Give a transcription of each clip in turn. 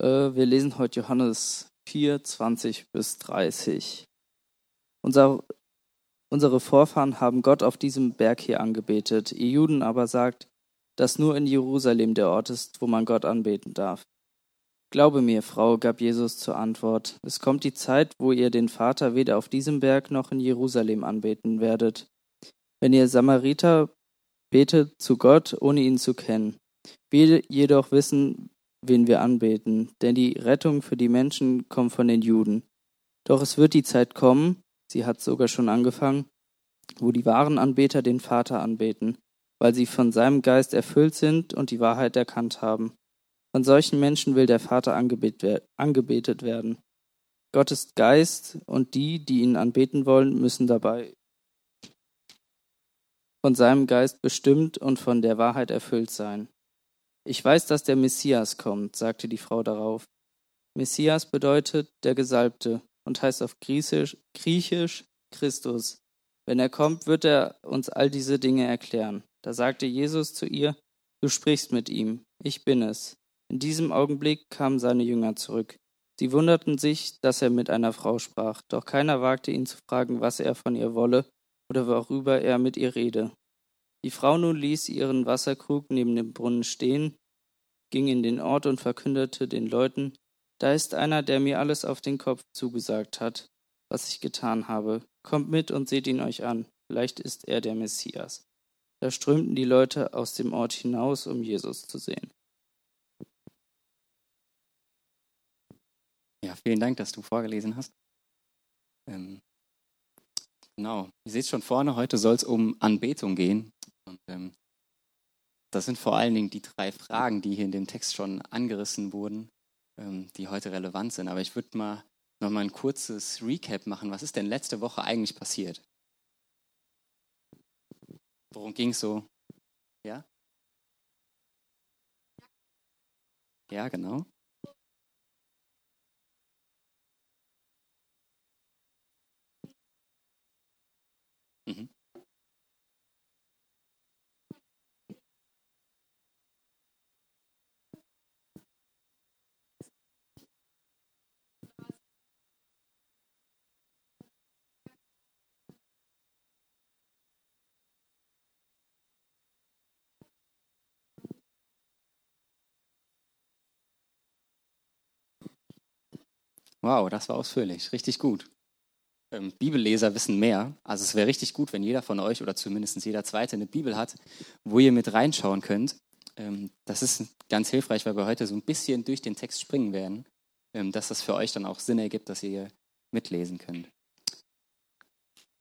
Äh, wir lesen heute Johannes 4, 20 bis 30. Unser, unsere Vorfahren haben Gott auf diesem Berg hier angebetet. Ihr Juden aber sagt, dass nur in Jerusalem der Ort ist, wo man Gott anbeten darf. Glaube mir, Frau, gab Jesus zur Antwort, es kommt die Zeit, wo ihr den Vater weder auf diesem Berg noch in Jerusalem anbeten werdet. Wenn ihr Samariter betet zu Gott, ohne ihn zu kennen. Wir jedoch wissen, wen wir anbeten, denn die Rettung für die Menschen kommt von den Juden. Doch es wird die Zeit kommen, sie hat sogar schon angefangen, wo die wahren Anbeter den Vater anbeten, weil sie von seinem Geist erfüllt sind und die Wahrheit erkannt haben. Von solchen Menschen will der Vater angebetet werden. Gott ist Geist und die, die ihn anbeten wollen, müssen dabei von seinem Geist bestimmt und von der Wahrheit erfüllt sein. Ich weiß, dass der Messias kommt, sagte die Frau darauf. Messias bedeutet der Gesalbte und heißt auf Griechisch, Griechisch Christus. Wenn er kommt, wird er uns all diese Dinge erklären. Da sagte Jesus zu ihr, Du sprichst mit ihm, ich bin es. In diesem Augenblick kamen seine Jünger zurück. Sie wunderten sich, dass er mit einer Frau sprach, doch keiner wagte ihn zu fragen, was er von ihr wolle oder worüber er mit ihr rede. Die Frau nun ließ ihren Wasserkrug neben dem Brunnen stehen, ging in den Ort und verkündete den Leuten, da ist einer, der mir alles auf den Kopf zugesagt hat, was ich getan habe. Kommt mit und seht ihn euch an, vielleicht ist er der Messias. Da strömten die Leute aus dem Ort hinaus, um Jesus zu sehen. Ja, vielen Dank, dass du vorgelesen hast. Ähm, genau, ihr seht schon vorne, heute soll es um Anbetung gehen. Und ähm, das sind vor allen Dingen die drei Fragen, die hier in dem Text schon angerissen wurden, ähm, die heute relevant sind. Aber ich würde mal noch mal ein kurzes Recap machen. Was ist denn letzte Woche eigentlich passiert? Worum ging es so? Ja? Ja, genau. Wow, das war ausführlich, richtig gut. Ähm, Bibelleser wissen mehr. Also es wäre richtig gut, wenn jeder von euch oder zumindest jeder Zweite eine Bibel hat, wo ihr mit reinschauen könnt. Ähm, das ist ganz hilfreich, weil wir heute so ein bisschen durch den Text springen werden, ähm, dass das für euch dann auch Sinn ergibt, dass ihr mitlesen könnt.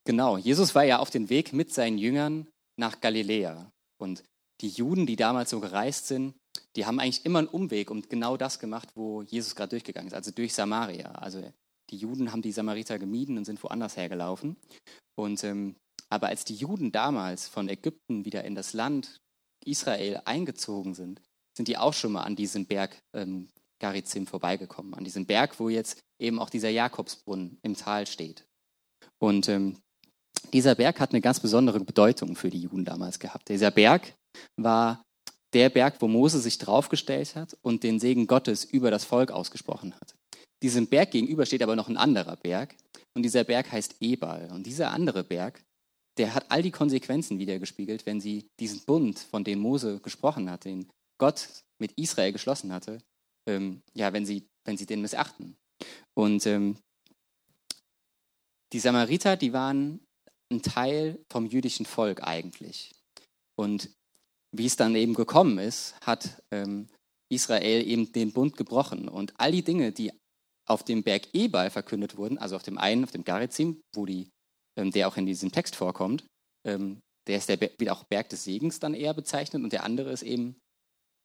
Genau, Jesus war ja auf dem Weg mit seinen Jüngern nach Galiläa. Und die Juden, die damals so gereist sind, die haben eigentlich immer einen Umweg und genau das gemacht, wo Jesus gerade durchgegangen ist, also durch Samaria. Also die Juden haben die Samariter gemieden und sind woanders hergelaufen. Und, ähm, aber als die Juden damals von Ägypten wieder in das Land Israel eingezogen sind, sind die auch schon mal an diesem Berg ähm, Garizim vorbeigekommen, an diesem Berg, wo jetzt eben auch dieser Jakobsbrunnen im Tal steht. Und ähm, dieser Berg hat eine ganz besondere Bedeutung für die Juden damals gehabt. Dieser Berg war der Berg, wo Mose sich draufgestellt hat und den Segen Gottes über das Volk ausgesprochen hat. Diesem Berg gegenüber steht aber noch ein anderer Berg und dieser Berg heißt Ebal. Und dieser andere Berg, der hat all die Konsequenzen wiedergespiegelt, wenn sie diesen Bund, von dem Mose gesprochen hat, den Gott mit Israel geschlossen hatte, ähm, ja, wenn sie, wenn sie den missachten. Und ähm, die Samariter, die waren ein Teil vom jüdischen Volk eigentlich. Und wie es dann eben gekommen ist, hat ähm, Israel eben den Bund gebrochen. Und all die Dinge, die auf dem Berg Ebal verkündet wurden, also auf dem einen, auf dem Garizim, wo die, ähm, der auch in diesem Text vorkommt, ähm, der ist der wieder auch Berg des Segens dann eher bezeichnet und der andere ist eben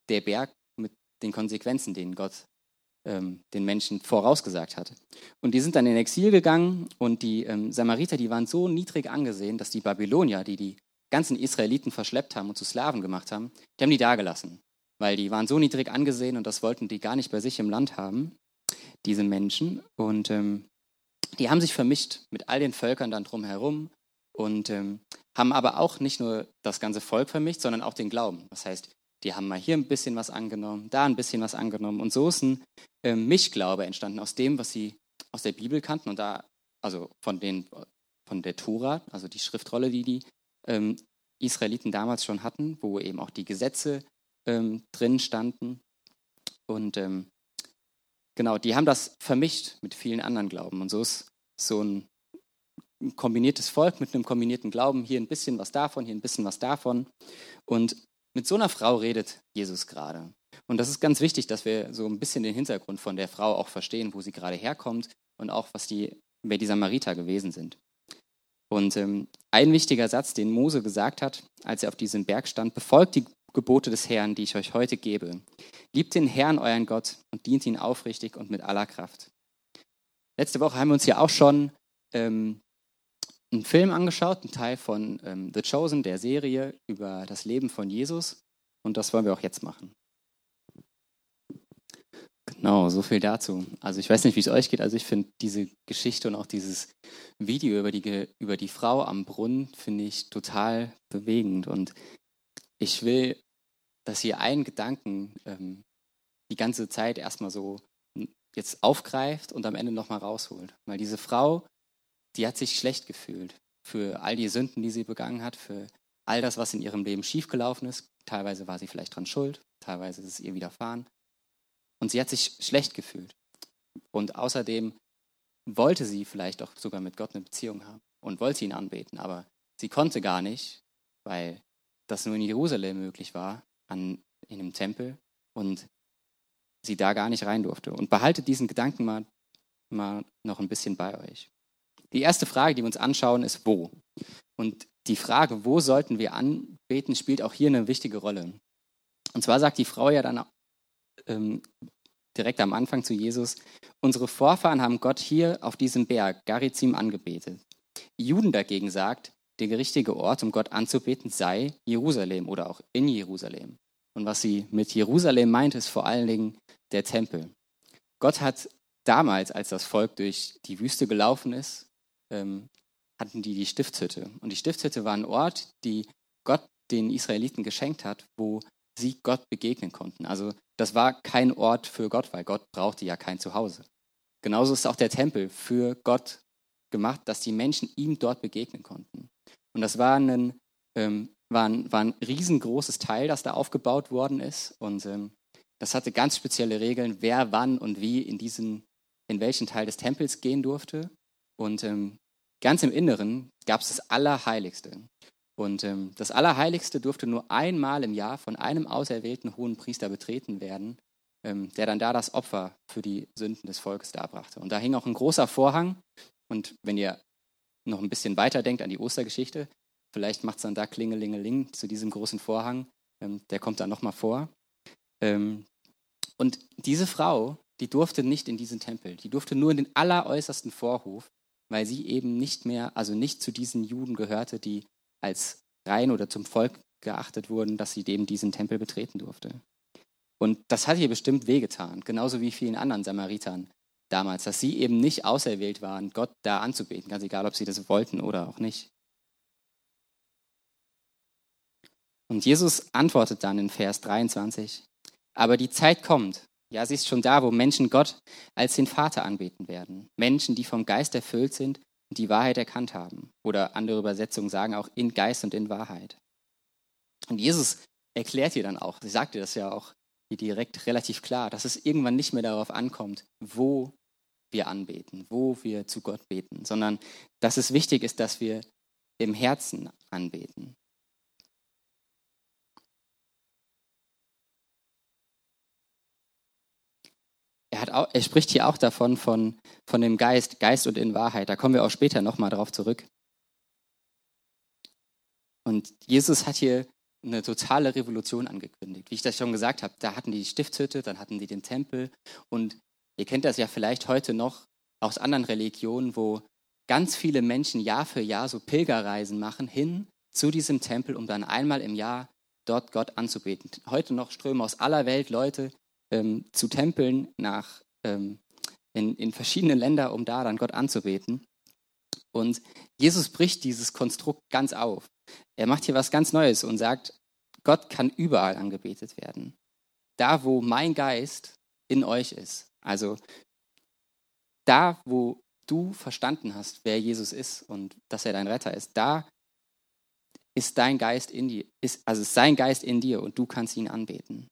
der Berg mit den Konsequenzen, denen Gott ähm, den Menschen vorausgesagt hat. Und die sind dann in Exil gegangen und die ähm, Samariter, die waren so niedrig angesehen, dass die Babylonier, die die ganzen Israeliten verschleppt haben und zu Slaven gemacht haben, die haben die dagelassen, weil die waren so niedrig angesehen und das wollten die gar nicht bei sich im Land haben, diese Menschen. Und ähm, die haben sich vermischt mit all den Völkern dann drumherum und ähm, haben aber auch nicht nur das ganze Volk vermischt, sondern auch den Glauben. Das heißt, die haben mal hier ein bisschen was angenommen, da ein bisschen was angenommen. Und so ist ein äh, Mischglaube entstanden aus dem, was sie aus der Bibel kannten und da, also von, den, von der Tora, also die Schriftrolle, die die ähm, Israeliten damals schon hatten, wo eben auch die Gesetze ähm, drin standen. Und ähm, genau, die haben das vermischt mit vielen anderen Glauben. Und so ist so ein kombiniertes Volk mit einem kombinierten Glauben, hier ein bisschen was davon, hier ein bisschen was davon. Und mit so einer Frau redet Jesus gerade. Und das ist ganz wichtig, dass wir so ein bisschen den Hintergrund von der Frau auch verstehen, wo sie gerade herkommt und auch, was die, wer die Samariter gewesen sind. Und ähm, ein wichtiger Satz, den Mose gesagt hat, als er auf diesem Berg stand, befolgt die Gebote des Herrn, die ich euch heute gebe. Liebt den Herrn, euren Gott, und dient ihn aufrichtig und mit aller Kraft. Letzte Woche haben wir uns ja auch schon ähm, einen Film angeschaut, einen Teil von ähm, The Chosen, der Serie über das Leben von Jesus. Und das wollen wir auch jetzt machen. Genau, so viel dazu. Also ich weiß nicht, wie es euch geht. Also ich finde diese Geschichte und auch dieses Video über die, über die Frau am Brunnen finde ich total bewegend. Und ich will, dass ihr einen Gedanken ähm, die ganze Zeit erstmal so jetzt aufgreift und am Ende nochmal rausholt. Weil diese Frau, die hat sich schlecht gefühlt für all die Sünden, die sie begangen hat, für all das, was in ihrem Leben schiefgelaufen ist. Teilweise war sie vielleicht dran schuld, teilweise ist es ihr widerfahren. Und sie hat sich schlecht gefühlt. Und außerdem wollte sie vielleicht auch sogar mit Gott eine Beziehung haben und wollte ihn anbeten, aber sie konnte gar nicht, weil das nur in Jerusalem möglich war, an, in einem Tempel und sie da gar nicht rein durfte. Und behaltet diesen Gedanken mal, mal noch ein bisschen bei euch. Die erste Frage, die wir uns anschauen, ist wo. Und die Frage, wo sollten wir anbeten, spielt auch hier eine wichtige Rolle. Und zwar sagt die Frau ja dann ähm, direkt am Anfang zu Jesus, unsere Vorfahren haben Gott hier auf diesem Berg, Garizim, angebetet. Juden dagegen sagt, der richtige Ort, um Gott anzubeten, sei Jerusalem oder auch in Jerusalem. Und was sie mit Jerusalem meint, ist vor allen Dingen der Tempel. Gott hat damals, als das Volk durch die Wüste gelaufen ist, ähm, hatten die die Stiftshütte. Und die Stiftshütte war ein Ort, die Gott den Israeliten geschenkt hat, wo sie Gott begegnen konnten. Also das war kein Ort für Gott, weil Gott brauchte ja kein Zuhause. Genauso ist auch der Tempel für Gott gemacht, dass die Menschen ihm dort begegnen konnten. Und das war ein, ähm, war ein, war ein riesengroßes Teil, das da aufgebaut worden ist. Und ähm, das hatte ganz spezielle Regeln, wer wann und wie in diesen, in welchen Teil des Tempels gehen durfte. Und ähm, Ganz im Inneren gab es das Allerheiligste. Und ähm, das Allerheiligste durfte nur einmal im Jahr von einem auserwählten hohen Priester betreten werden, ähm, der dann da das Opfer für die Sünden des Volkes darbrachte. Und da hing auch ein großer Vorhang. Und wenn ihr noch ein bisschen weiter denkt an die Ostergeschichte, vielleicht macht es dann da Klingelingeling zu diesem großen Vorhang. Ähm, der kommt dann nochmal vor. Ähm, und diese Frau, die durfte nicht in diesen Tempel. Die durfte nur in den alleräußersten Vorhof weil sie eben nicht mehr, also nicht zu diesen Juden gehörte, die als rein oder zum Volk geachtet wurden, dass sie eben diesen Tempel betreten durfte. Und das hat ihr bestimmt wehgetan, genauso wie vielen anderen Samaritern damals, dass sie eben nicht auserwählt waren, Gott da anzubeten, ganz egal, ob sie das wollten oder auch nicht. Und Jesus antwortet dann in Vers 23, aber die Zeit kommt, ja, sie ist schon da, wo Menschen Gott als den Vater anbeten werden. Menschen, die vom Geist erfüllt sind die Wahrheit erkannt haben. Oder andere Übersetzungen sagen auch in Geist und in Wahrheit. Und Jesus erklärt ihr dann auch, sie sagte das ja auch hier direkt relativ klar, dass es irgendwann nicht mehr darauf ankommt, wo wir anbeten, wo wir zu Gott beten, sondern dass es wichtig ist, dass wir im Herzen anbeten. Er, auch, er spricht hier auch davon, von, von dem Geist, Geist und in Wahrheit. Da kommen wir auch später nochmal drauf zurück. Und Jesus hat hier eine totale Revolution angekündigt. Wie ich das schon gesagt habe, da hatten die die Stiftshütte, dann hatten die den Tempel. Und ihr kennt das ja vielleicht heute noch aus anderen Religionen, wo ganz viele Menschen Jahr für Jahr so Pilgerreisen machen hin zu diesem Tempel, um dann einmal im Jahr dort Gott anzubeten. Heute noch strömen aus aller Welt Leute ähm, zu Tempeln nach, ähm, in, in verschiedene Länder, um da dann Gott anzubeten. Und Jesus bricht dieses Konstrukt ganz auf. Er macht hier was ganz Neues und sagt, Gott kann überall angebetet werden. Da, wo mein Geist in euch ist. Also da, wo du verstanden hast, wer Jesus ist und dass er dein Retter ist, da ist dein Geist in dir, ist, also ist sein Geist in dir und du kannst ihn anbeten.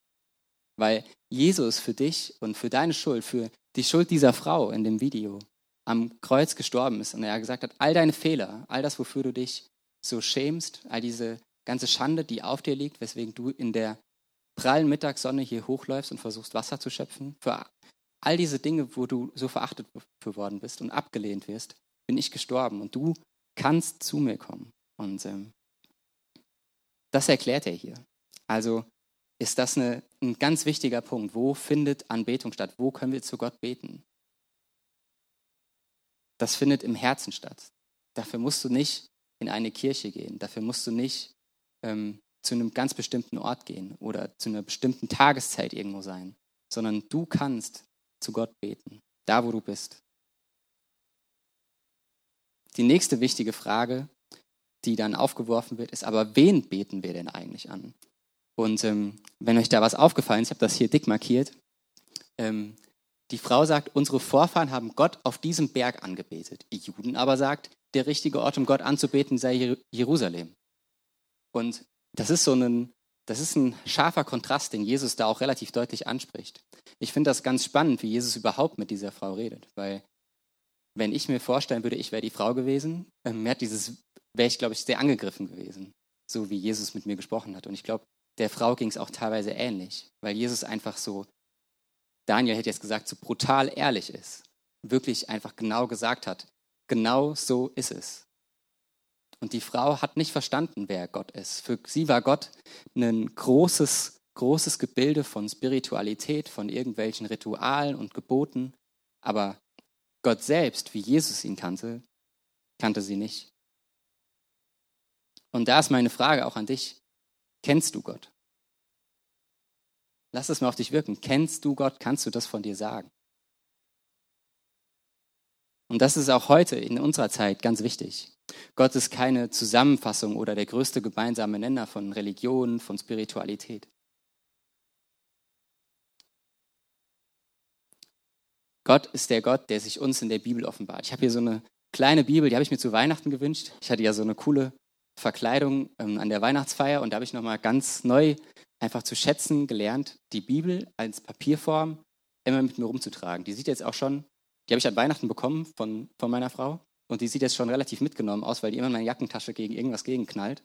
Weil Jesus für dich und für deine Schuld, für die Schuld dieser Frau in dem Video am Kreuz gestorben ist und er gesagt hat, all deine Fehler, all das, wofür du dich so schämst, all diese ganze Schande, die auf dir liegt, weswegen du in der prallen Mittagssonne hier hochläufst und versuchst Wasser zu schöpfen, für all diese Dinge, wo du so verachtet geworden bist und abgelehnt wirst, bin ich gestorben und du kannst zu mir kommen. Und ähm, das erklärt er hier. Also ist das eine, ein ganz wichtiger Punkt. Wo findet Anbetung statt? Wo können wir zu Gott beten? Das findet im Herzen statt. Dafür musst du nicht in eine Kirche gehen. Dafür musst du nicht ähm, zu einem ganz bestimmten Ort gehen oder zu einer bestimmten Tageszeit irgendwo sein, sondern du kannst zu Gott beten, da wo du bist. Die nächste wichtige Frage, die dann aufgeworfen wird, ist aber, wen beten wir denn eigentlich an? Und ähm, wenn euch da was aufgefallen ist, ich habe das hier dick markiert, ähm, die Frau sagt, unsere Vorfahren haben Gott auf diesem Berg angebetet. Die Juden aber sagt, der richtige Ort, um Gott anzubeten, sei Jerusalem. Und das ist so ein, das ist ein scharfer Kontrast, den Jesus da auch relativ deutlich anspricht. Ich finde das ganz spannend, wie Jesus überhaupt mit dieser Frau redet, weil wenn ich mir vorstellen würde, ich wäre die Frau gewesen, ähm, wäre ich, glaube ich, sehr angegriffen gewesen, so wie Jesus mit mir gesprochen hat. Und ich glaube, der Frau ging es auch teilweise ähnlich, weil Jesus einfach so, Daniel hätte jetzt gesagt, so brutal ehrlich ist, wirklich einfach genau gesagt hat, genau so ist es. Und die Frau hat nicht verstanden, wer Gott ist. Für sie war Gott ein großes, großes Gebilde von Spiritualität, von irgendwelchen Ritualen und Geboten. Aber Gott selbst, wie Jesus ihn kannte, kannte sie nicht. Und da ist meine Frage auch an dich. Kennst du Gott? Lass es mal auf dich wirken. Kennst du Gott? Kannst du das von dir sagen? Und das ist auch heute in unserer Zeit ganz wichtig. Gott ist keine Zusammenfassung oder der größte gemeinsame Nenner von Religion, von Spiritualität. Gott ist der Gott, der sich uns in der Bibel offenbart. Ich habe hier so eine kleine Bibel, die habe ich mir zu Weihnachten gewünscht. Ich hatte ja so eine coole Verkleidung ähm, an der Weihnachtsfeier und da habe ich nochmal ganz neu einfach zu schätzen gelernt, die Bibel als Papierform immer mit mir rumzutragen. Die sieht jetzt auch schon die habe ich an Weihnachten bekommen von, von meiner Frau. Und die sieht jetzt schon relativ mitgenommen aus, weil die immer in meine Jackentasche gegen irgendwas gegenknallt.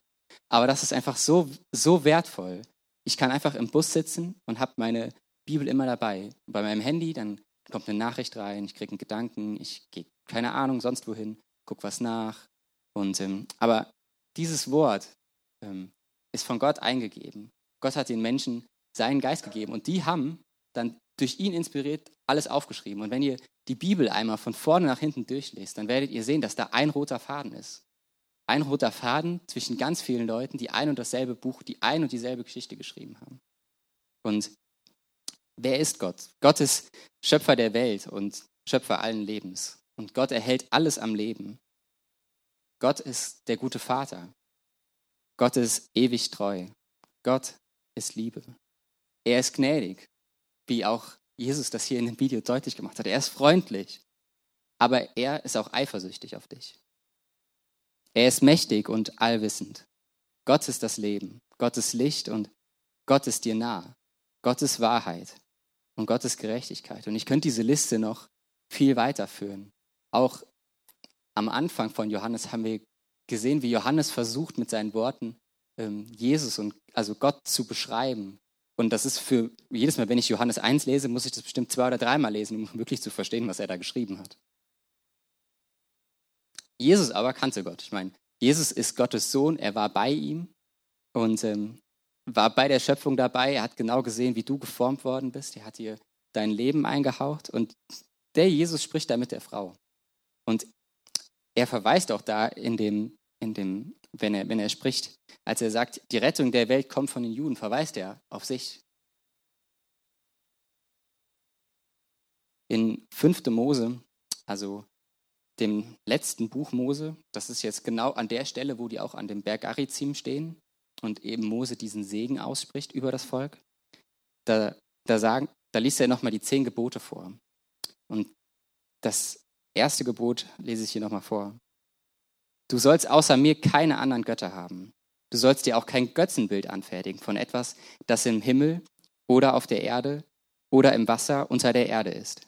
Aber das ist einfach so, so wertvoll. Ich kann einfach im Bus sitzen und habe meine Bibel immer dabei. Bei meinem Handy, dann kommt eine Nachricht rein, ich kriege einen Gedanken, ich gehe, keine Ahnung, sonst wohin, gucke was nach. Und, ähm, aber dieses Wort ähm, ist von Gott eingegeben. Gott hat den Menschen seinen Geist gegeben und die haben dann durch ihn inspiriert alles aufgeschrieben. Und wenn ihr die Bibel einmal von vorne nach hinten durchlest, dann werdet ihr sehen, dass da ein roter Faden ist. Ein roter Faden zwischen ganz vielen Leuten, die ein und dasselbe Buch, die ein und dieselbe Geschichte geschrieben haben. Und wer ist Gott? Gott ist Schöpfer der Welt und Schöpfer allen Lebens. Und Gott erhält alles am Leben. Gott ist der gute Vater. Gott ist ewig treu. Gott ist Liebe. Er ist gnädig, wie auch Jesus das hier in dem Video deutlich gemacht hat. Er ist freundlich, aber er ist auch eifersüchtig auf dich. Er ist mächtig und allwissend. Gott ist das Leben, Gott ist Licht und Gott ist dir nah. Gott ist Wahrheit und Gott ist Gerechtigkeit. Und ich könnte diese Liste noch viel weiterführen. Auch am Anfang von Johannes haben wir gesehen, wie Johannes versucht mit seinen Worten ähm, Jesus und also Gott zu beschreiben und das ist für jedes Mal, wenn ich Johannes 1 lese, muss ich das bestimmt zwei oder dreimal lesen, um wirklich zu verstehen, was er da geschrieben hat. Jesus aber kannte Gott. Ich meine, Jesus ist Gottes Sohn, er war bei ihm und ähm, war bei der Schöpfung dabei. Er hat genau gesehen, wie du geformt worden bist. Er hat dir dein Leben eingehaucht und der Jesus spricht da mit der Frau. Und er verweist auch da in dem, in dem wenn er, wenn er spricht, als er sagt, die Rettung der Welt kommt von den Juden, verweist er auf sich. In 5. Mose, also dem letzten Buch Mose, das ist jetzt genau an der Stelle, wo die auch an dem Berg Arizim stehen, und eben Mose diesen Segen ausspricht über das Volk, da, da, sagen, da liest er nochmal die zehn Gebote vor. Und das erste Gebot lese ich hier nochmal vor. Du sollst außer mir keine anderen Götter haben. Du sollst dir auch kein Götzenbild anfertigen von etwas, das im Himmel oder auf der Erde oder im Wasser unter der Erde ist.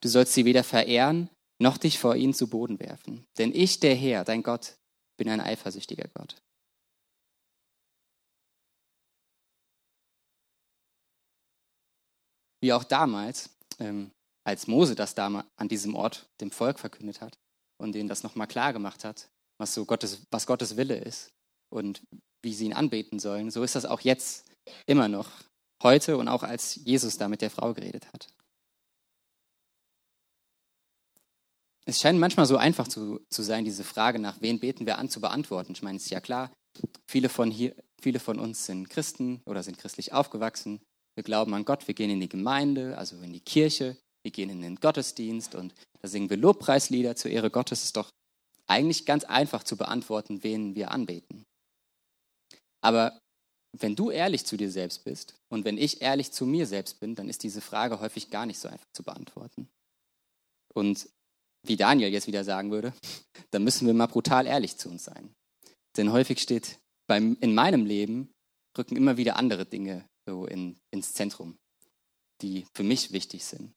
Du sollst sie weder verehren, noch dich vor ihnen zu Boden werfen. Denn ich, der Herr, dein Gott, bin ein eifersüchtiger Gott. Wie auch damals, ähm, als Mose das damals an diesem Ort dem Volk verkündet hat und denen das nochmal klar gemacht hat, was so Gottes, was Gottes Wille ist und wie sie ihn anbeten sollen, so ist das auch jetzt immer noch, heute und auch als Jesus da mit der Frau geredet hat. Es scheint manchmal so einfach zu, zu sein, diese Frage nach wen beten wir an zu beantworten. Ich meine, es ist ja klar, viele von, hier, viele von uns sind Christen oder sind christlich aufgewachsen. Wir glauben an Gott, wir gehen in die Gemeinde, also in die Kirche, wir gehen in den Gottesdienst und da singen wir Lobpreislieder zur Ehre Gottes. Es ist doch eigentlich ganz einfach zu beantworten, wen wir anbeten. Aber wenn du ehrlich zu dir selbst bist und wenn ich ehrlich zu mir selbst bin, dann ist diese Frage häufig gar nicht so einfach zu beantworten. Und wie Daniel jetzt wieder sagen würde, dann müssen wir mal brutal ehrlich zu uns sein. Denn häufig steht beim, in meinem Leben, rücken immer wieder andere Dinge so in, ins Zentrum, die für mich wichtig sind.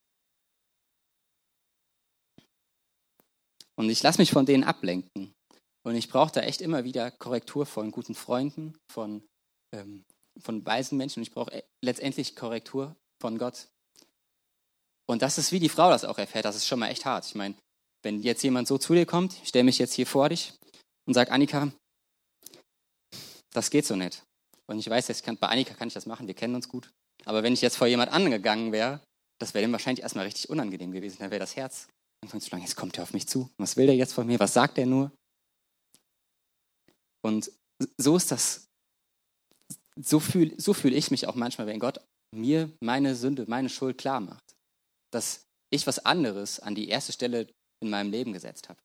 Und ich lasse mich von denen ablenken. Und ich brauche da echt immer wieder Korrektur von guten Freunden, von, ähm, von weisen Menschen. Und ich brauche äh, letztendlich Korrektur von Gott. Und das ist, wie die Frau das auch erfährt, das ist schon mal echt hart. Ich meine, wenn jetzt jemand so zu dir kommt, ich stelle mich jetzt hier vor dich und sage, Annika, das geht so nicht. Und ich weiß, jetzt kann, bei Annika kann ich das machen, wir kennen uns gut. Aber wenn ich jetzt vor jemand angegangen wäre, das wäre dem wahrscheinlich erstmal richtig unangenehm gewesen. Dann wäre das Herz anfangen zu schlagen, jetzt kommt er auf mich zu. Was will der jetzt von mir? Was sagt er nur? Und so ist das, so fühle so fühl ich mich auch manchmal, wenn Gott mir meine Sünde, meine Schuld klar macht. Dass ich was anderes an die erste Stelle in meinem Leben gesetzt habe.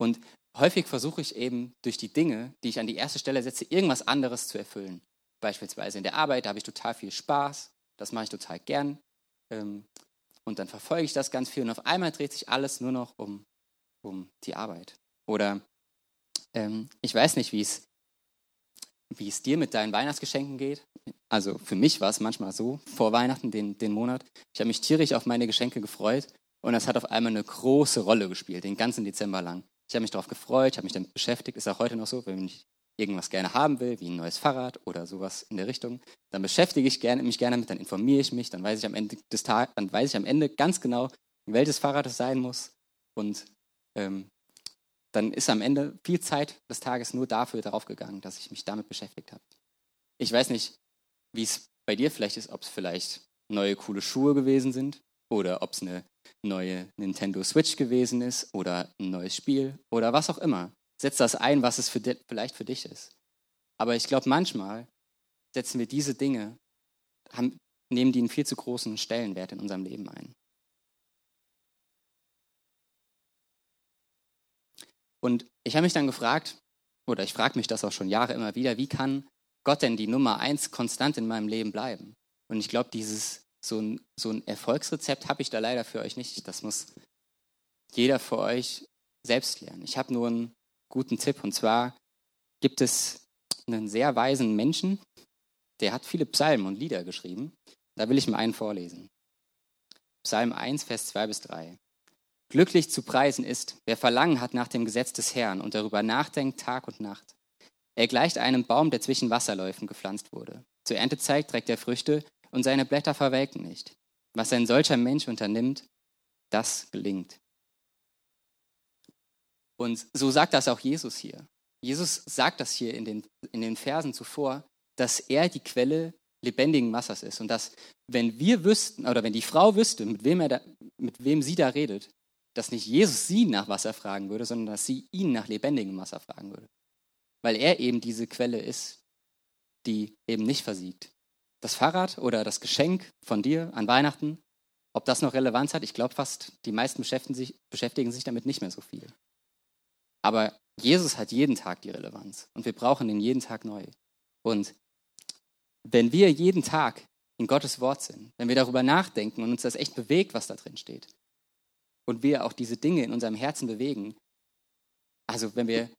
Und häufig versuche ich eben durch die Dinge, die ich an die erste Stelle setze, irgendwas anderes zu erfüllen. Beispielsweise in der Arbeit, da habe ich total viel Spaß, das mache ich total gern. Ähm, und dann verfolge ich das ganz viel und auf einmal dreht sich alles nur noch um, um die Arbeit. Oder ähm, ich weiß nicht, wie es, dir mit deinen Weihnachtsgeschenken geht. Also für mich war es manchmal so, vor Weihnachten, den, den Monat. Ich habe mich tierisch auf meine Geschenke gefreut und das hat auf einmal eine große Rolle gespielt, den ganzen Dezember lang. Ich habe mich darauf gefreut, ich habe mich damit beschäftigt. Ist auch heute noch so, wenn ich irgendwas gerne haben will, wie ein neues Fahrrad oder sowas in der Richtung, dann beschäftige ich gerne, mich gerne damit, dann informiere ich mich, dann weiß ich am Ende des Tages, dann weiß ich am Ende ganz genau, welches Fahrrad es sein muss. Und ähm, dann ist am Ende viel Zeit des Tages nur dafür darauf gegangen, dass ich mich damit beschäftigt habe. Ich weiß nicht, wie es bei dir vielleicht ist, ob es vielleicht neue coole Schuhe gewesen sind oder ob es eine neue Nintendo Switch gewesen ist oder ein neues Spiel oder was auch immer. Setz das ein, was es für vielleicht für dich ist. Aber ich glaube, manchmal setzen wir diese Dinge, haben, nehmen die einen viel zu großen Stellenwert in unserem Leben ein. Und ich habe mich dann gefragt, oder ich frage mich das auch schon Jahre immer wieder, wie kann Gott denn die Nummer eins konstant in meinem Leben bleiben? Und ich glaube, dieses so ein, so ein Erfolgsrezept habe ich da leider für euch nicht. Das muss jeder für euch selbst lernen. Ich habe nur einen guten Tipp und zwar gibt es einen sehr weisen Menschen, der hat viele Psalmen und Lieder geschrieben. Da will ich mal einen vorlesen. Psalm 1, Vers 2 bis 3. Glücklich zu preisen ist, wer Verlangen hat nach dem Gesetz des Herrn und darüber nachdenkt Tag und Nacht. Er gleicht einem Baum, der zwischen Wasserläufen gepflanzt wurde. Zur Erntezeit trägt er Früchte und seine Blätter verwelken nicht. Was ein solcher Mensch unternimmt, das gelingt. Und so sagt das auch Jesus hier. Jesus sagt das hier in den, in den Versen zuvor, dass er die Quelle lebendigen Wassers ist. Und dass, wenn wir wüssten, oder wenn die Frau wüsste, mit wem, er da, mit wem sie da redet, dass nicht Jesus sie nach Wasser fragen würde, sondern dass sie ihn nach lebendigem Wasser fragen würde. Weil er eben diese Quelle ist, die eben nicht versiegt das Fahrrad oder das Geschenk von dir an Weihnachten, ob das noch Relevanz hat, ich glaube fast, die meisten beschäftigen sich, beschäftigen sich damit nicht mehr so viel. Aber Jesus hat jeden Tag die Relevanz und wir brauchen ihn jeden Tag neu. Und wenn wir jeden Tag in Gottes Wort sind, wenn wir darüber nachdenken und uns das echt bewegt, was da drin steht, und wir auch diese Dinge in unserem Herzen bewegen, also wenn wir,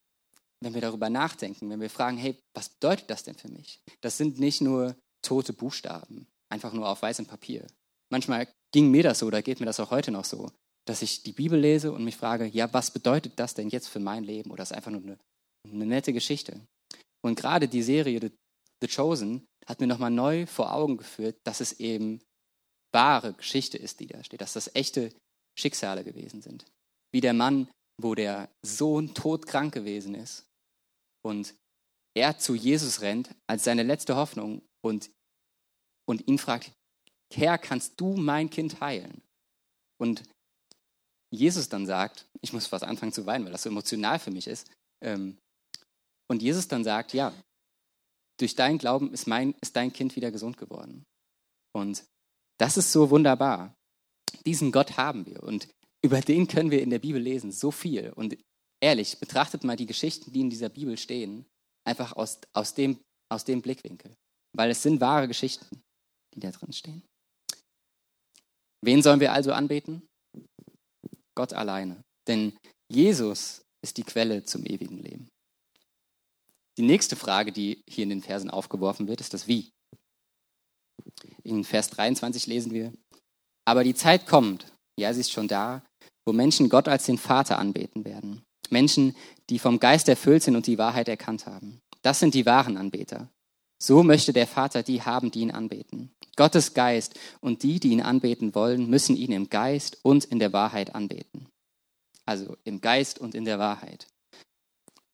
wenn wir darüber nachdenken, wenn wir fragen, hey, was bedeutet das denn für mich? Das sind nicht nur tote Buchstaben, einfach nur auf weißem Papier. Manchmal ging mir das so, oder geht mir das auch heute noch so, dass ich die Bibel lese und mich frage, ja, was bedeutet das denn jetzt für mein Leben? Oder ist einfach nur eine, eine nette Geschichte? Und gerade die Serie The, The Chosen hat mir nochmal neu vor Augen geführt, dass es eben wahre Geschichte ist, die da steht, dass das echte Schicksale gewesen sind. Wie der Mann, wo der Sohn todkrank gewesen ist und er zu Jesus rennt als seine letzte Hoffnung und, und ihn fragt, Herr, kannst du mein Kind heilen? Und Jesus dann sagt, ich muss fast anfangen zu weinen, weil das so emotional für mich ist. Ähm, und Jesus dann sagt, ja, durch deinen Glauben ist, mein, ist dein Kind wieder gesund geworden. Und das ist so wunderbar. Diesen Gott haben wir und über den können wir in der Bibel lesen, so viel. Und ehrlich, betrachtet mal die Geschichten, die in dieser Bibel stehen, einfach aus, aus, dem, aus dem Blickwinkel. Weil es sind wahre Geschichten, die da drin stehen. Wen sollen wir also anbeten? Gott alleine. Denn Jesus ist die Quelle zum ewigen Leben. Die nächste Frage, die hier in den Versen aufgeworfen wird, ist das Wie. In Vers 23 lesen wir, aber die Zeit kommt, ja, sie ist schon da, wo Menschen Gott als den Vater anbeten werden. Menschen, die vom Geist erfüllt sind und die Wahrheit erkannt haben. Das sind die wahren Anbeter. So möchte der Vater die haben, die ihn anbeten. Gottes Geist und die, die ihn anbeten wollen, müssen ihn im Geist und in der Wahrheit anbeten. Also im Geist und in der Wahrheit.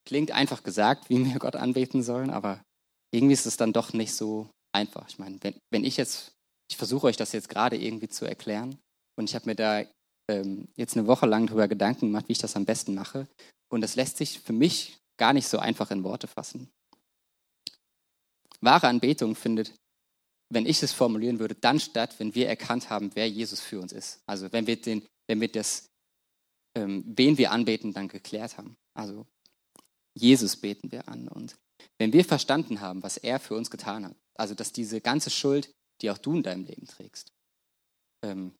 Klingt einfach gesagt, wie wir Gott anbeten sollen, aber irgendwie ist es dann doch nicht so einfach. Ich meine, wenn, wenn ich jetzt, ich versuche euch das jetzt gerade irgendwie zu erklären und ich habe mir da ähm, jetzt eine Woche lang darüber Gedanken gemacht, wie ich das am besten mache und das lässt sich für mich gar nicht so einfach in Worte fassen. Wahre Anbetung findet wenn ich es formulieren würde, dann statt, wenn wir erkannt haben, wer Jesus für uns ist. Also wenn wir, den, wenn wir das, ähm, wen wir anbeten, dann geklärt haben. Also Jesus beten wir an. Und wenn wir verstanden haben, was er für uns getan hat, also dass diese ganze Schuld, die auch du in deinem Leben trägst, ähm,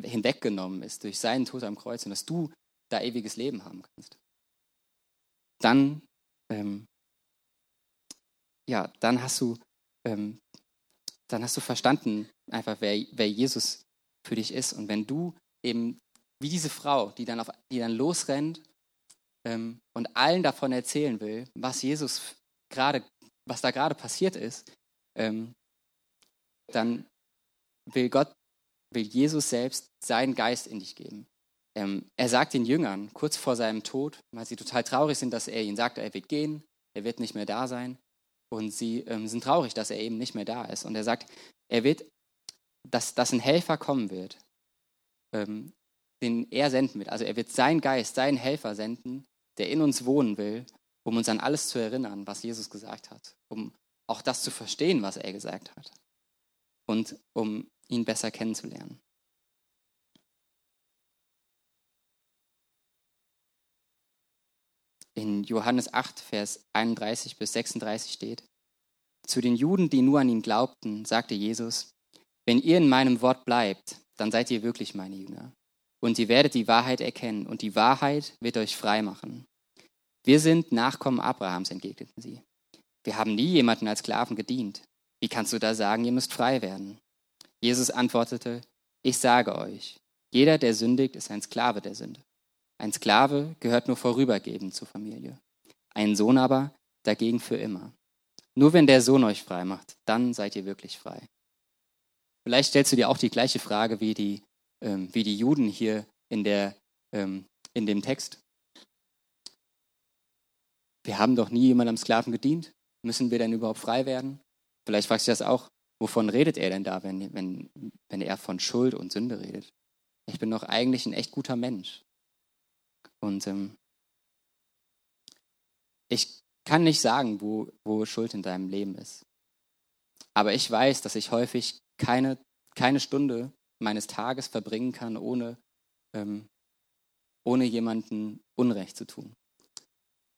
hinweggenommen ist durch seinen Tod am Kreuz und dass du da ewiges Leben haben kannst, dann, ähm, ja, dann hast du ähm, dann hast du verstanden einfach, wer, wer Jesus für dich ist. Und wenn du eben wie diese Frau, die dann, auf, die dann losrennt ähm, und allen davon erzählen will, was Jesus gerade, was da gerade passiert ist, ähm, dann will Gott, will Jesus selbst seinen Geist in dich geben. Ähm, er sagt den Jüngern kurz vor seinem Tod, weil sie total traurig sind, dass er ihnen sagt, er wird gehen, er wird nicht mehr da sein. Und sie ähm, sind traurig, dass er eben nicht mehr da ist. Und er sagt, er wird, dass, dass ein Helfer kommen wird, ähm, den er senden wird. Also er wird seinen Geist, seinen Helfer senden, der in uns wohnen will, um uns an alles zu erinnern, was Jesus gesagt hat, um auch das zu verstehen, was er gesagt hat und um ihn besser kennenzulernen. In Johannes 8, Vers 31 bis 36 steht. Zu den Juden, die nur an ihn glaubten, sagte Jesus, wenn ihr in meinem Wort bleibt, dann seid ihr wirklich meine Jünger. Und ihr werdet die Wahrheit erkennen, und die Wahrheit wird euch frei machen. Wir sind Nachkommen Abrahams, entgegneten sie. Wir haben nie jemanden als Sklaven gedient. Wie kannst du da sagen, ihr müsst frei werden? Jesus antwortete, ich sage euch, jeder, der sündigt, ist ein Sklave der Sünde. Ein Sklave gehört nur vorübergehend zur Familie, ein Sohn aber dagegen für immer. Nur wenn der Sohn euch frei macht, dann seid ihr wirklich frei. Vielleicht stellst du dir auch die gleiche Frage wie die, ähm, wie die Juden hier in, der, ähm, in dem Text. Wir haben doch nie jemand am Sklaven gedient. Müssen wir denn überhaupt frei werden? Vielleicht fragst du das auch, wovon redet er denn da, wenn, wenn, wenn er von Schuld und Sünde redet? Ich bin doch eigentlich ein echt guter Mensch. Und ähm, ich kann nicht sagen, wo, wo Schuld in deinem Leben ist. Aber ich weiß, dass ich häufig keine, keine Stunde meines Tages verbringen kann, ohne, ähm, ohne jemanden Unrecht zu tun.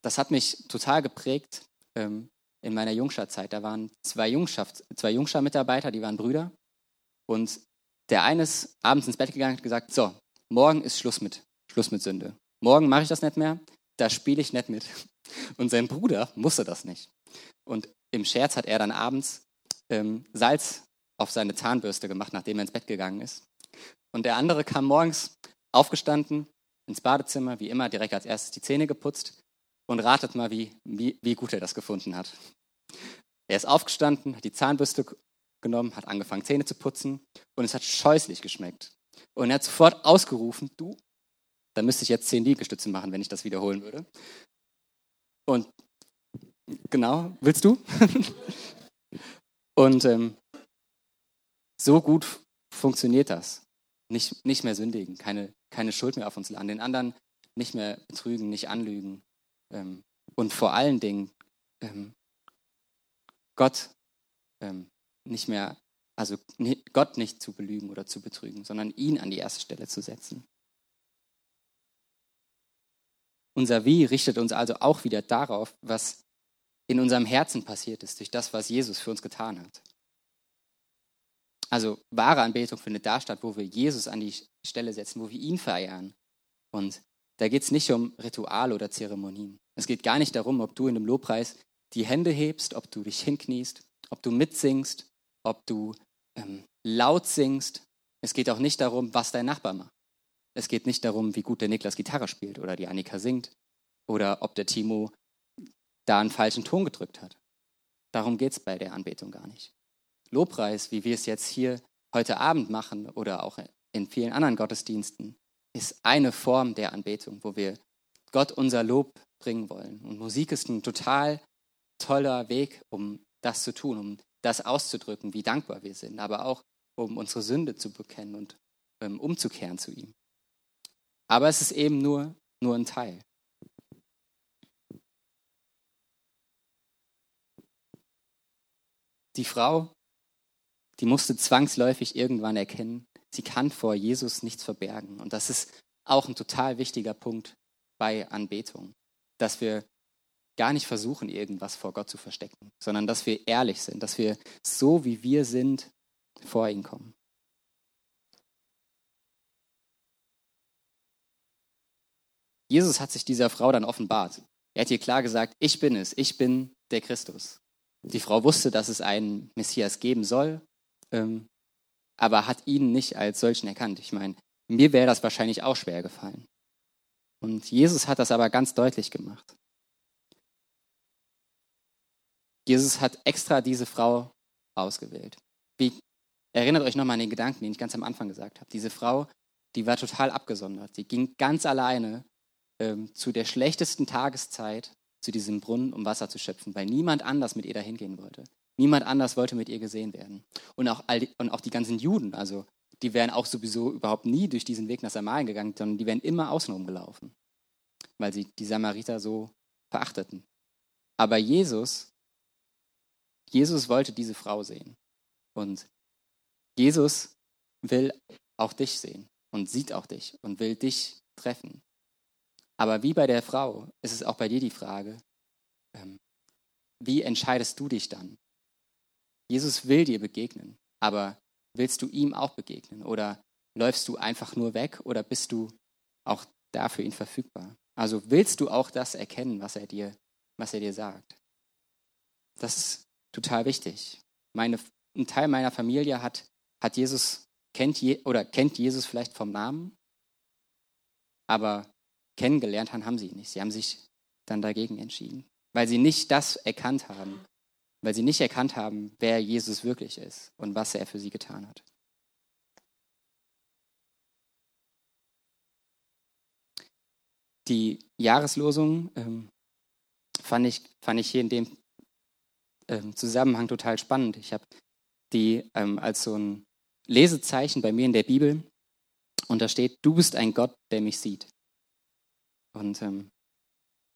Das hat mich total geprägt ähm, in meiner Jungschar-Zeit. Da waren zwei, Jungschaft, zwei Jungschar-Mitarbeiter, die waren Brüder. Und der eine ist abends ins Bett gegangen und gesagt, so, morgen ist Schluss mit, Schluss mit Sünde. Morgen mache ich das nicht mehr, da spiele ich nicht mit. Und sein Bruder musste das nicht. Und im Scherz hat er dann abends ähm, Salz auf seine Zahnbürste gemacht, nachdem er ins Bett gegangen ist. Und der andere kam morgens aufgestanden ins Badezimmer, wie immer, direkt als erstes die Zähne geputzt und ratet mal, wie, wie, wie gut er das gefunden hat. Er ist aufgestanden, hat die Zahnbürste genommen, hat angefangen, Zähne zu putzen und es hat scheußlich geschmeckt. Und er hat sofort ausgerufen, du, da müsste ich jetzt zehn Liegestütze machen, wenn ich das wiederholen würde. Und genau, willst du? und ähm, so gut funktioniert das. Nicht, nicht mehr sündigen, keine, keine Schuld mehr auf uns laden, den anderen nicht mehr betrügen, nicht anlügen. Ähm, und vor allen Dingen ähm, Gott ähm, nicht mehr, also Gott nicht zu belügen oder zu betrügen, sondern ihn an die erste Stelle zu setzen. Unser Wie richtet uns also auch wieder darauf, was in unserem Herzen passiert ist, durch das, was Jesus für uns getan hat. Also wahre Anbetung findet da statt, wo wir Jesus an die Stelle setzen, wo wir ihn verehren. Und da geht es nicht um Rituale oder Zeremonien. Es geht gar nicht darum, ob du in dem Lobpreis die Hände hebst, ob du dich hinkniest, ob du mitsingst, ob du ähm, laut singst. Es geht auch nicht darum, was dein Nachbar macht. Es geht nicht darum, wie gut der Niklas Gitarre spielt oder die Annika singt oder ob der Timo da einen falschen Ton gedrückt hat. Darum geht es bei der Anbetung gar nicht. Lobpreis, wie wir es jetzt hier heute Abend machen oder auch in vielen anderen Gottesdiensten, ist eine Form der Anbetung, wo wir Gott unser Lob bringen wollen. Und Musik ist ein total toller Weg, um das zu tun, um das auszudrücken, wie dankbar wir sind, aber auch um unsere Sünde zu bekennen und ähm, umzukehren zu ihm. Aber es ist eben nur, nur ein Teil. Die Frau, die musste zwangsläufig irgendwann erkennen, sie kann vor Jesus nichts verbergen. Und das ist auch ein total wichtiger Punkt bei Anbetung, dass wir gar nicht versuchen, irgendwas vor Gott zu verstecken, sondern dass wir ehrlich sind, dass wir so, wie wir sind, vor ihn kommen. Jesus hat sich dieser Frau dann offenbart. Er hat ihr klar gesagt, ich bin es, ich bin der Christus. Die Frau wusste, dass es einen Messias geben soll, ähm, aber hat ihn nicht als solchen erkannt. Ich meine, mir wäre das wahrscheinlich auch schwer gefallen. Und Jesus hat das aber ganz deutlich gemacht. Jesus hat extra diese Frau ausgewählt. Wie, erinnert euch nochmal an den Gedanken, den ich ganz am Anfang gesagt habe. Diese Frau, die war total abgesondert. Sie ging ganz alleine ähm, zu der schlechtesten Tageszeit zu diesem Brunnen, um Wasser zu schöpfen, weil niemand anders mit ihr dahin gehen wollte. Niemand anders wollte mit ihr gesehen werden. Und auch, die, und auch die ganzen Juden, also die wären auch sowieso überhaupt nie durch diesen Weg nach Samarien gegangen, sondern die wären immer außenrum gelaufen, weil sie die Samariter so verachteten. Aber Jesus, Jesus wollte diese Frau sehen. Und Jesus will auch dich sehen und sieht auch dich und will dich treffen. Aber wie bei der Frau ist es auch bei dir die Frage, ähm, wie entscheidest du dich dann? Jesus will dir begegnen, aber willst du ihm auch begegnen? Oder läufst du einfach nur weg oder bist du auch da für ihn verfügbar? Also willst du auch das erkennen, was er dir, was er dir sagt? Das ist total wichtig. Meine, ein Teil meiner Familie hat, hat Jesus, kennt Je, oder kennt Jesus vielleicht vom Namen, aber kennengelernt haben, haben sie ihn nicht. Sie haben sich dann dagegen entschieden, weil sie nicht das erkannt haben, weil sie nicht erkannt haben, wer Jesus wirklich ist und was er für sie getan hat. Die Jahreslosung ähm, fand, ich, fand ich hier in dem ähm, Zusammenhang total spannend. Ich habe die ähm, als so ein Lesezeichen bei mir in der Bibel und da steht, du bist ein Gott, der mich sieht. Und ähm,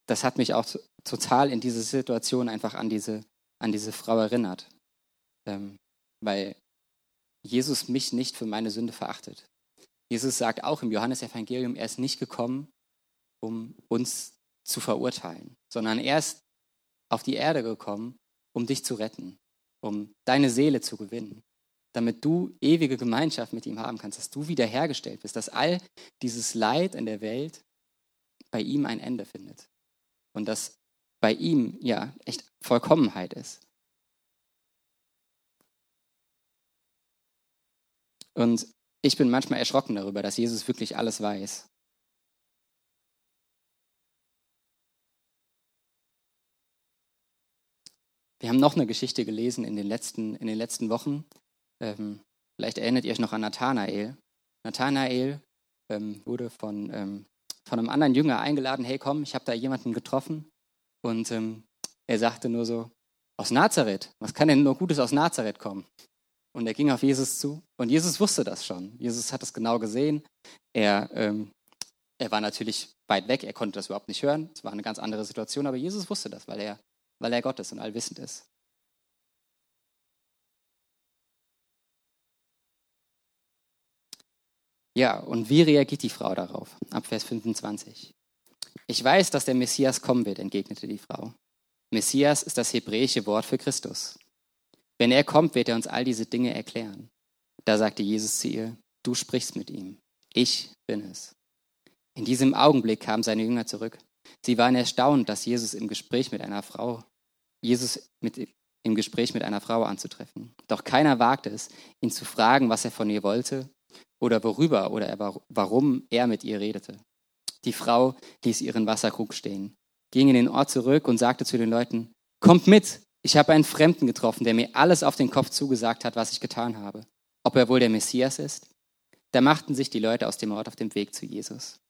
das hat mich auch total in diese Situation einfach an diese, an diese Frau erinnert. Ähm, weil Jesus mich nicht für meine Sünde verachtet. Jesus sagt auch im Johannesevangelium, er ist nicht gekommen, um uns zu verurteilen, sondern er ist auf die Erde gekommen, um dich zu retten, um deine Seele zu gewinnen, damit du ewige Gemeinschaft mit ihm haben kannst, dass du wiederhergestellt bist, dass all dieses Leid in der Welt bei ihm ein Ende findet und dass bei ihm ja echt Vollkommenheit ist. Und ich bin manchmal erschrocken darüber, dass Jesus wirklich alles weiß. Wir haben noch eine Geschichte gelesen in den letzten, in den letzten Wochen. Ähm, vielleicht erinnert ihr euch noch an Nathanael. Nathanael ähm, wurde von, ähm, von einem anderen Jünger eingeladen, hey komm, ich habe da jemanden getroffen. Und ähm, er sagte nur so, aus Nazareth, was kann denn nur Gutes aus Nazareth kommen? Und er ging auf Jesus zu. Und Jesus wusste das schon. Jesus hat es genau gesehen. Er, ähm, er war natürlich weit weg, er konnte das überhaupt nicht hören. Es war eine ganz andere Situation, aber Jesus wusste das, weil er, weil er Gott ist und allwissend ist. Ja, und wie reagiert die Frau darauf? Ab Vers 25. Ich weiß, dass der Messias kommen wird, entgegnete die Frau. Messias ist das hebräische Wort für Christus. Wenn er kommt, wird er uns all diese Dinge erklären. Da sagte Jesus zu ihr, du sprichst mit ihm. Ich bin es. In diesem Augenblick kamen seine Jünger zurück. Sie waren erstaunt, dass Jesus im Gespräch mit einer Frau, Jesus mit, im Gespräch mit einer Frau anzutreffen. Doch keiner wagte es, ihn zu fragen, was er von ihr wollte oder worüber oder er, warum er mit ihr redete. Die Frau ließ ihren Wasserkrug stehen, ging in den Ort zurück und sagte zu den Leuten, Kommt mit, ich habe einen Fremden getroffen, der mir alles auf den Kopf zugesagt hat, was ich getan habe. Ob er wohl der Messias ist? Da machten sich die Leute aus dem Ort auf den Weg zu Jesus.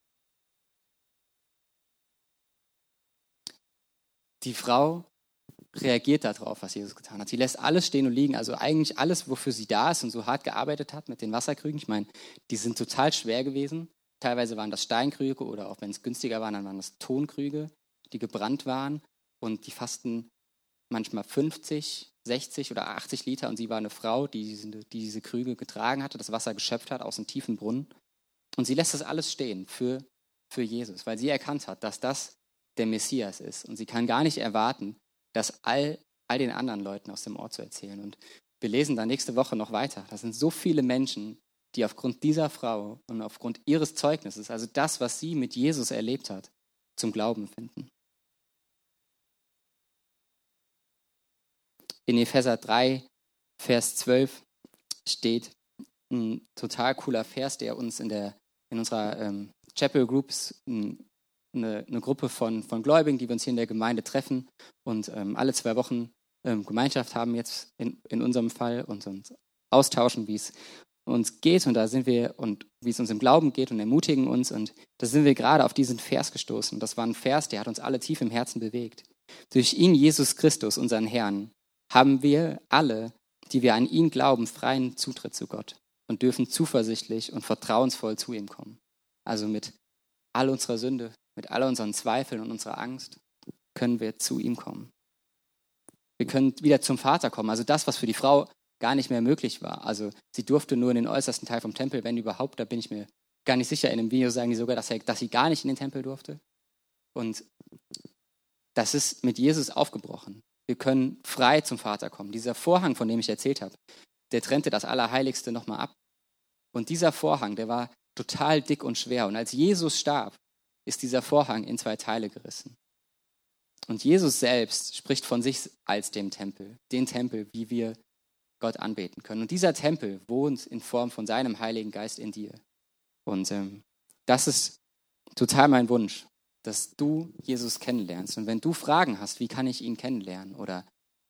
Die Frau reagiert darauf, was Jesus getan hat. Sie lässt alles stehen und liegen, also eigentlich alles, wofür sie da ist und so hart gearbeitet hat mit den Wasserkrügen. Ich meine, die sind total schwer gewesen. Teilweise waren das Steinkrüge oder auch wenn es günstiger war, dann waren das Tonkrüge, die gebrannt waren und die fassten manchmal 50, 60 oder 80 Liter und sie war eine Frau, die diese, die diese Krüge getragen hatte, das Wasser geschöpft hat aus einem tiefen Brunnen. Und sie lässt das alles stehen für, für Jesus, weil sie erkannt hat, dass das der Messias ist. Und sie kann gar nicht erwarten, das all, all den anderen Leuten aus dem Ort zu erzählen. Und wir lesen da nächste Woche noch weiter. Da sind so viele Menschen, die aufgrund dieser Frau und aufgrund ihres Zeugnisses, also das, was sie mit Jesus erlebt hat, zum Glauben finden. in Epheser 3, Vers 12 steht ein total cooler Vers, der uns in, der, in unserer ähm, Chapel Groups eine, eine, Gruppe von, von Gläubigen, die wir uns hier in der Gemeinde treffen und ähm, alle zwei Wochen ähm, Gemeinschaft haben jetzt in, in unserem Fall und uns austauschen, wie es uns geht und da sind wir und wie es uns im Glauben geht und ermutigen uns und da sind wir gerade auf diesen Vers gestoßen. Das war ein Vers, der hat uns alle tief im Herzen bewegt. Durch ihn, Jesus Christus, unseren Herrn, haben wir alle, die wir an ihn glauben, freien Zutritt zu Gott und dürfen zuversichtlich und vertrauensvoll zu ihm kommen. Also mit all unserer Sünde, mit all unseren Zweifeln und unserer Angst können wir zu ihm kommen. Wir können wieder zum Vater kommen. Also das, was für die Frau gar nicht mehr möglich war. Also sie durfte nur in den äußersten Teil vom Tempel, wenn überhaupt, da bin ich mir gar nicht sicher. In dem Video sagen die sogar, dass, er, dass sie gar nicht in den Tempel durfte. Und das ist mit Jesus aufgebrochen. Wir können frei zum Vater kommen. Dieser Vorhang, von dem ich erzählt habe, der trennte das Allerheiligste nochmal ab. Und dieser Vorhang, der war total dick und schwer. Und als Jesus starb, ist dieser Vorhang in zwei Teile gerissen. Und Jesus selbst spricht von sich als dem Tempel, den Tempel, wie wir Gott anbeten können. Und dieser Tempel wohnt in Form von seinem Heiligen Geist in dir. Und ähm, das ist total mein Wunsch, dass du Jesus kennenlernst. Und wenn du Fragen hast, wie kann ich ihn kennenlernen? Oder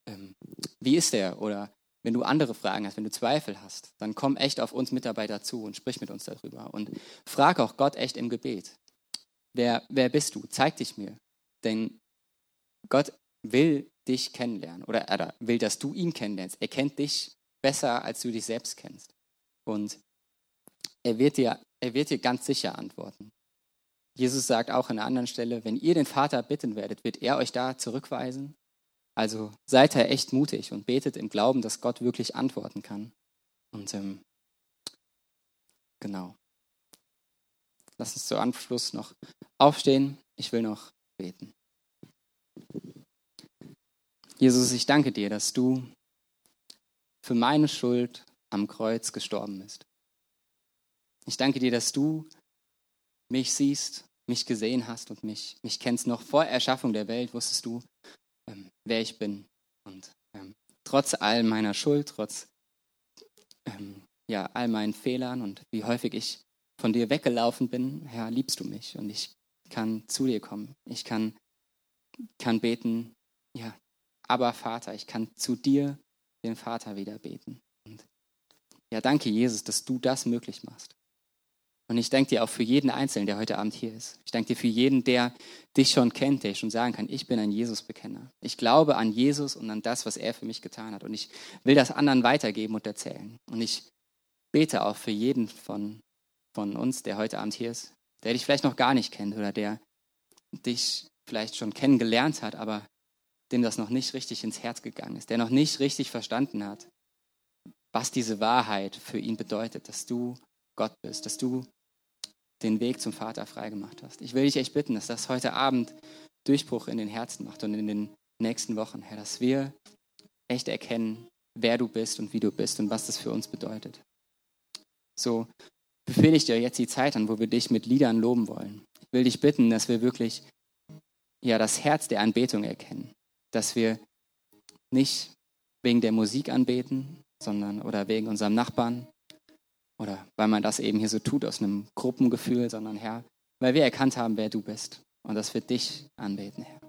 ähm, wie ist er? Oder wenn du andere Fragen hast, wenn du Zweifel hast, dann komm echt auf uns Mitarbeiter zu und sprich mit uns darüber. Und frag auch Gott echt im Gebet. Wer, wer bist du? Zeig dich mir. Denn Gott will dich kennenlernen oder, oder will, dass du ihn kennenlernst. Er kennt dich besser, als du dich selbst kennst. Und er wird dir, er wird dir ganz sicher antworten. Jesus sagt auch an einer anderen Stelle, wenn ihr den Vater bitten werdet, wird er euch da zurückweisen. Also seid da echt mutig und betet im Glauben, dass Gott wirklich antworten kann. Und ähm, genau. Lass uns zu Anschluss noch aufstehen. Ich will noch beten. Jesus, ich danke dir, dass du für meine Schuld am Kreuz gestorben bist. Ich danke dir, dass du mich siehst, mich gesehen hast und mich, mich kennst. Noch vor Erschaffung der Welt wusstest du, ähm, wer ich bin. Und ähm, trotz all meiner Schuld, trotz ähm, ja, all meinen Fehlern und wie häufig ich von dir weggelaufen bin, Herr, liebst du mich und ich kann zu dir kommen. Ich kann, kann beten, ja, aber Vater, ich kann zu dir, den Vater, wieder beten. Und ja, danke, Jesus, dass du das möglich machst. Und ich danke dir auch für jeden Einzelnen, der heute Abend hier ist. Ich danke dir für jeden, der dich schon kennt, der schon sagen kann, ich bin ein Jesus-Bekenner. Ich glaube an Jesus und an das, was er für mich getan hat. Und ich will das anderen weitergeben und erzählen. Und ich bete auch für jeden von, von uns, der heute Abend hier ist, der dich vielleicht noch gar nicht kennt oder der dich vielleicht schon kennengelernt hat, aber dem das noch nicht richtig ins Herz gegangen ist, der noch nicht richtig verstanden hat, was diese Wahrheit für ihn bedeutet, dass du Gott bist, dass du den Weg zum Vater freigemacht hast. Ich will dich echt bitten, dass das heute Abend Durchbruch in den Herzen macht und in den nächsten Wochen, Herr, dass wir echt erkennen, wer du bist und wie du bist und was das für uns bedeutet. So befehle ich dir jetzt die Zeit an, wo wir dich mit Liedern loben wollen. Ich will dich bitten, dass wir wirklich ja das Herz der Anbetung erkennen, dass wir nicht wegen der Musik anbeten, sondern oder wegen unserem Nachbarn, oder weil man das eben hier so tut aus einem Gruppengefühl, sondern Herr, weil wir erkannt haben, wer du bist und dass wir dich anbeten, Herr.